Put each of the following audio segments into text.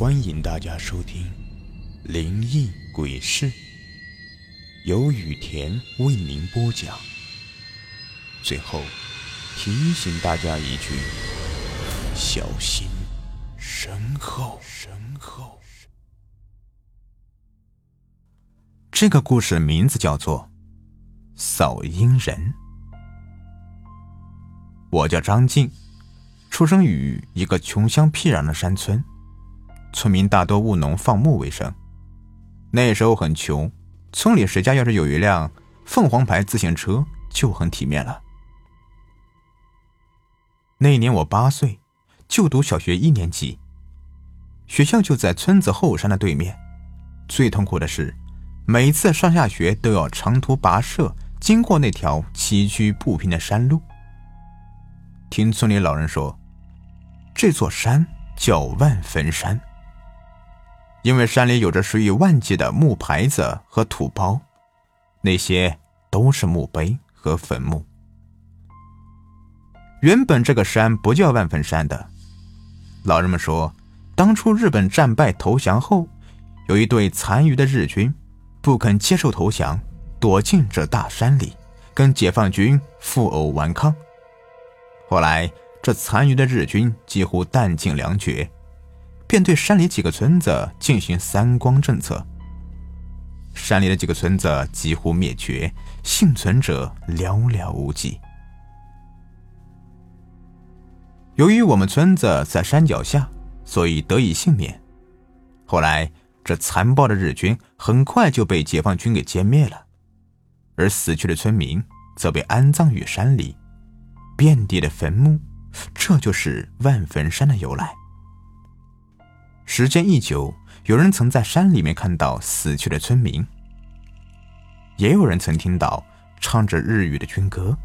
欢迎大家收听《灵异鬼事》，由雨田为您播讲。最后提醒大家一句：小心身后。身后。这个故事名字叫做《扫阴人》。我叫张静，出生于一个穷乡僻壤的山村。村民大多务农放牧为生，那时候很穷，村里谁家要是有一辆凤凰牌自行车就很体面了。那年我八岁，就读小学一年级，学校就在村子后山的对面。最痛苦的是，每次上下学都要长途跋涉，经过那条崎岖不平的山路。听村里老人说，这座山叫万坟山。因为山里有着数以万计的木牌子和土包，那些都是墓碑和坟墓。原本这个山不叫万坟山的，老人们说，当初日本战败投降后，有一队残余的日军不肯接受投降，躲进这大山里，跟解放军负隅顽抗。后来这残余的日军几乎弹尽粮绝。便对山里几个村子进行三光政策，山里的几个村子几乎灭绝，幸存者寥寥无几。由于我们村子在山脚下，所以得以幸免。后来，这残暴的日军很快就被解放军给歼灭了，而死去的村民则被安葬于山里，遍地的坟墓，这就是万坟山的由来。时间一久，有人曾在山里面看到死去的村民，也有人曾听到唱着日语的军歌。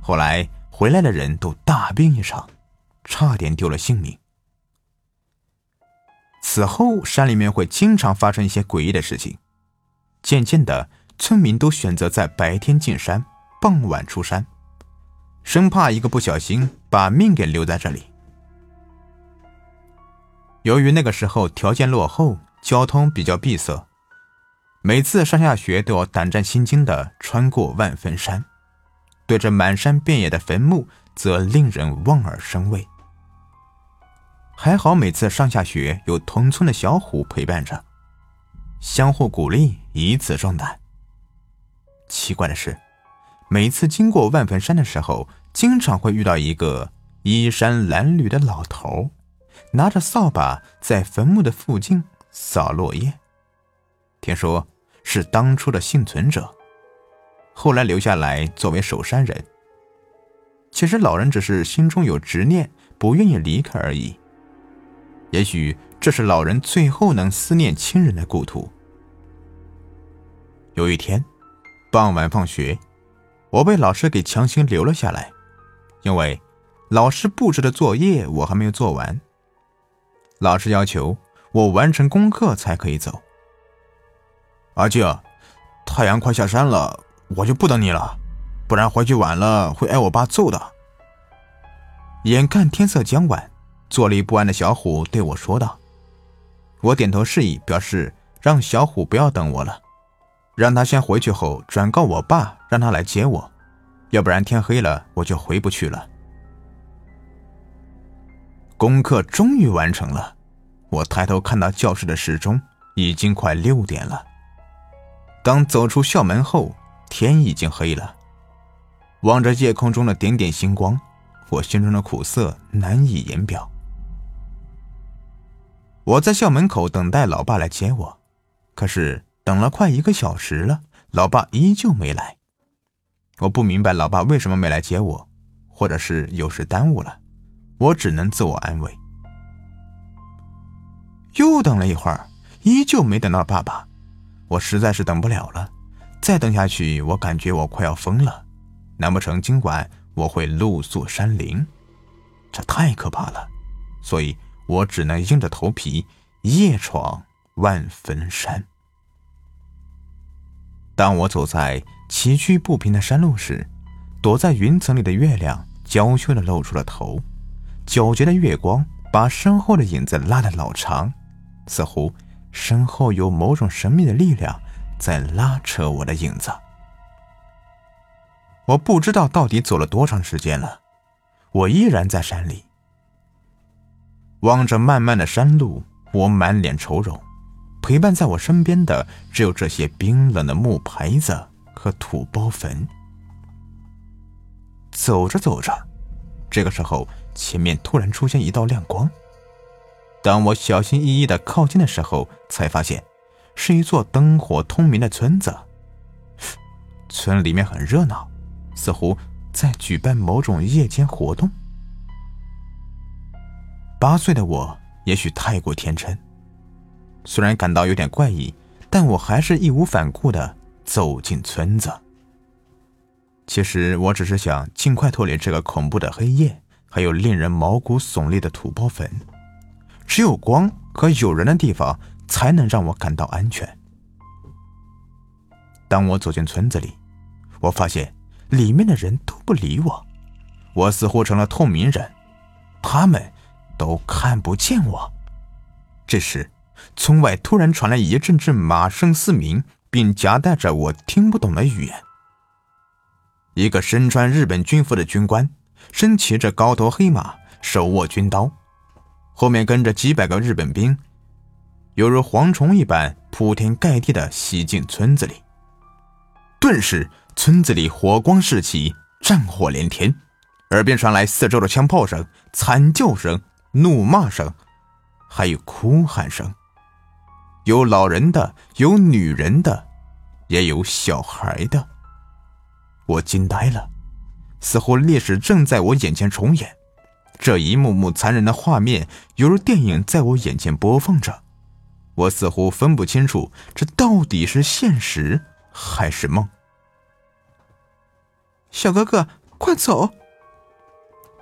后来回来的人都大病一场，差点丢了性命。此后，山里面会经常发生一些诡异的事情。渐渐的，村民都选择在白天进山，傍晚出山，生怕一个不小心把命给留在这里。由于那个时候条件落后，交通比较闭塞，每次上下学都要胆战心惊地穿过万坟山，对着满山遍野的坟墓，则令人望而生畏。还好每次上下学有同村的小虎陪伴着，相互鼓励，以此壮胆。奇怪的是，每次经过万坟山的时候，经常会遇到一个衣衫褴褛的老头。拿着扫把在坟墓的附近扫落叶，听说是当初的幸存者，后来留下来作为守山人。其实老人只是心中有执念，不愿意离开而已。也许这是老人最后能思念亲人的故土。有一天，傍晚放学，我被老师给强行留了下来，因为老师布置的作业我还没有做完。老师要求我完成功课才可以走。阿静，太阳快下山了，我就不等你了，不然回去晚了会挨我爸揍的。眼看天色将晚，坐立不安的小虎对我说道：“我点头示意，表示让小虎不要等我了，让他先回去后转告我爸，让他来接我，要不然天黑了我就回不去了。”功课终于完成了，我抬头看到教室的时钟，已经快六点了。当走出校门后，天已经黑了。望着夜空中的点点星光，我心中的苦涩难以言表。我在校门口等待老爸来接我，可是等了快一个小时了，老爸依旧没来。我不明白老爸为什么没来接我，或者是有事耽误了。我只能自我安慰。又等了一会儿，依旧没等到爸爸，我实在是等不了了。再等下去，我感觉我快要疯了。难不成今晚我会露宿山林？这太可怕了！所以我只能硬着头皮夜闯万坟山。当我走在崎岖不平的山路时，躲在云层里的月亮娇羞的露出了头。皎洁的月光把身后的影子拉得老长，似乎身后有某种神秘的力量在拉扯我的影子。我不知道到底走了多长时间了，我依然在山里，望着漫漫的山路，我满脸愁容。陪伴在我身边的只有这些冰冷的木牌子和土包坟。走着走着，这个时候前面突然出现一道亮光。当我小心翼翼的靠近的时候，才发现是一座灯火通明的村子。村里面很热闹，似乎在举办某种夜间活动。八岁的我也许太过天真。虽然感到有点怪异，但我还是义无反顾的走进村子。其实我只是想尽快脱离这个恐怖的黑夜，还有令人毛骨悚立的土包坟。只有光和有人的地方，才能让我感到安全。当我走进村子里，我发现里面的人都不理我，我似乎成了透明人，他们都看不见我。这时。村外突然传来一阵阵马声嘶鸣，并夹带着我听不懂的语言。一个身穿日本军服的军官，身骑着高头黑马，手握军刀，后面跟着几百个日本兵，犹如蝗虫一般铺天盖地的袭进村子里。顿时，村子里火光四起，战火连天，耳边传来四周的枪炮声、惨叫声、怒骂声，还有哭喊声。有老人的，有女人的，也有小孩的。我惊呆了，似乎历史正在我眼前重演，这一幕幕残忍的画面犹如电影在我眼前播放着。我似乎分不清楚这到底是现实还是梦。小哥哥，快走！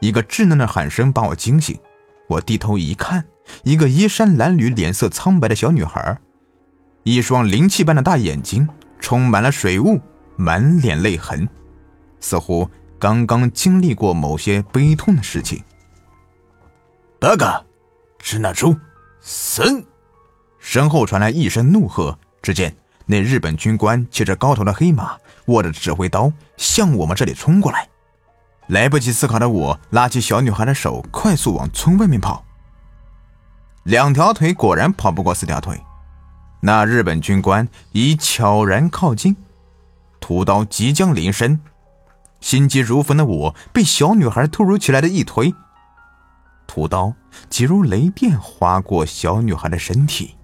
一个稚嫩的喊声把我惊醒，我低头一看。一个衣衫褴褛、脸色苍白的小女孩，一双灵气般的大眼睛充满了水雾，满脸泪痕，似乎刚刚经历过某些悲痛的事情。八哥，是那猪，神！身后传来一声怒喝，只见那日本军官骑着高头的黑马，握着指挥刀向我们这里冲过来。来不及思考的我，拉起小女孩的手，快速往村外面跑。两条腿果然跑不过四条腿，那日本军官已悄然靠近，屠刀即将临身，心急如焚的我被小女孩突如其来的一推，屠刀急如雷电划过小女孩的身体，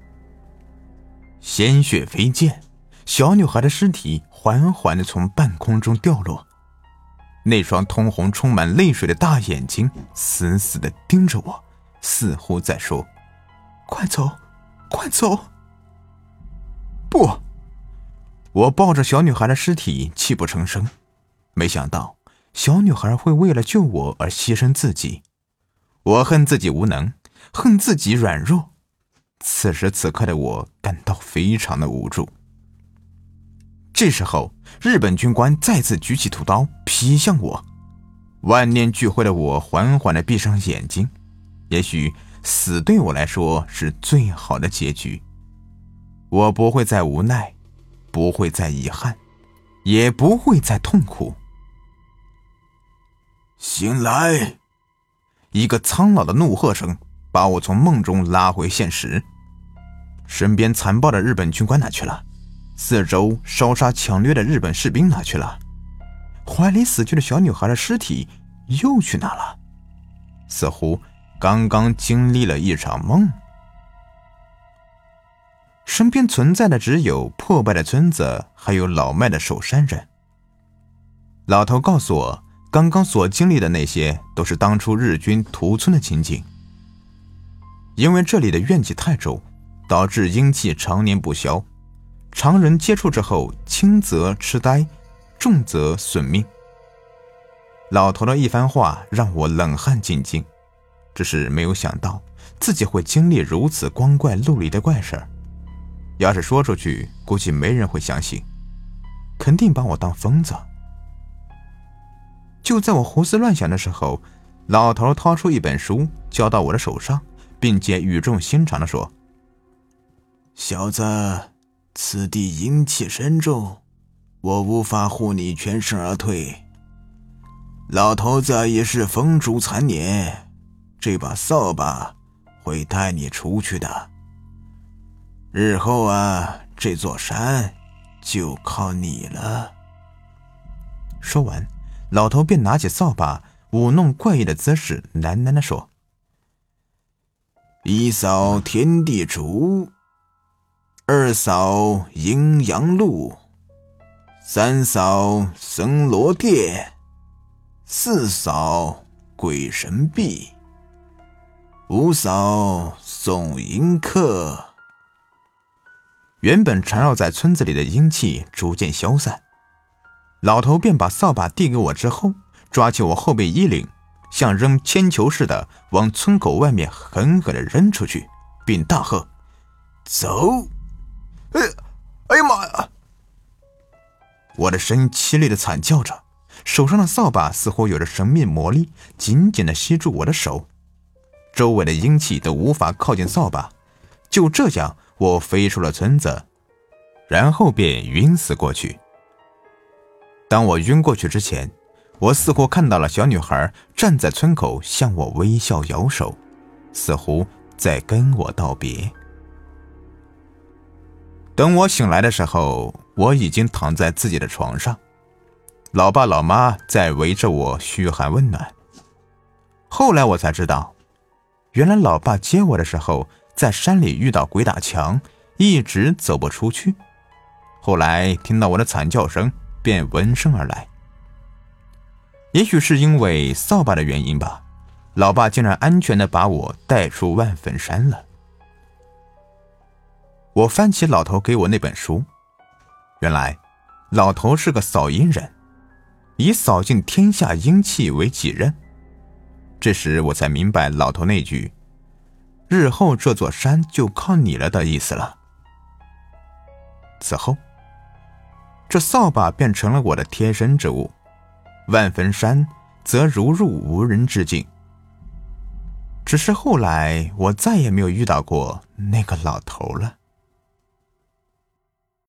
鲜血飞溅，小女孩的尸体缓缓的从半空中掉落，那双通红、充满泪水的大眼睛死死的盯着我，似乎在说。快走，快走！不，我抱着小女孩的尸体泣不成声。没想到小女孩会为了救我而牺牲自己，我恨自己无能，恨自己软弱。此时此刻的我感到非常的无助。这时候，日本军官再次举起屠刀劈向我，万念俱灰的我缓缓的闭上眼睛，也许。死对我来说是最好的结局。我不会再无奈，不会再遗憾，也不会再痛苦。醒来！一个苍老的怒喝声把我从梦中拉回现实。身边残暴的日本军官哪去了？四周烧杀抢掠的日本士兵哪去了？怀里死去的小女孩的尸体又去哪了？似乎……刚刚经历了一场梦，身边存在的只有破败的村子，还有老迈的守山人。老头告诉我，刚刚所经历的那些都是当初日军屠村的情景。因为这里的怨气太重，导致阴气常年不消，常人接触之后，轻则痴呆，重则损命。老头的一番话让我冷汗津津。只是没有想到自己会经历如此光怪陆离的怪事儿，要是说出去，估计没人会相信，肯定把我当疯子。就在我胡思乱想的时候，老头掏出一本书交到我的手上，并且语重心长地说：“小子，此地阴气深重，我无法护你全身而退。老头子也是风烛残年，这把扫把会带你出去的。日后啊，这座山就靠你了。说完，老头便拿起扫把，舞弄怪异的姿势，喃喃地说：“一扫天地竹，二扫阴阳路，三扫神罗殿，四扫鬼神壁，五扫送迎客。”原本缠绕在村子里的阴气逐渐消散，老头便把扫把递给我，之后抓起我后背衣领，像扔铅球似的往村口外面狠狠地扔出去，并大喝：“走！”哎，哎呀妈呀！我的声音凄厉的惨叫着，手上的扫把似乎有着神秘魔力，紧紧地吸住我的手，周围的阴气都无法靠近扫把。就这样。我飞出了村子，然后便晕死过去。当我晕过去之前，我似乎看到了小女孩站在村口，向我微笑摇手，似乎在跟我道别。等我醒来的时候，我已经躺在自己的床上，老爸老妈在围着我嘘寒问暖。后来我才知道，原来老爸接我的时候。在山里遇到鬼打墙，一直走不出去。后来听到我的惨叫声，便闻声而来。也许是因为扫把的原因吧，老爸竟然安全的把我带出万坟山了。我翻起老头给我那本书，原来老头是个扫阴人，以扫尽天下阴气为己任。这时我才明白老头那句。日后这座山就靠你了的意思了。此后，这扫把便成了我的贴身之物，万坟山则如入无人之境。只是后来，我再也没有遇到过那个老头了。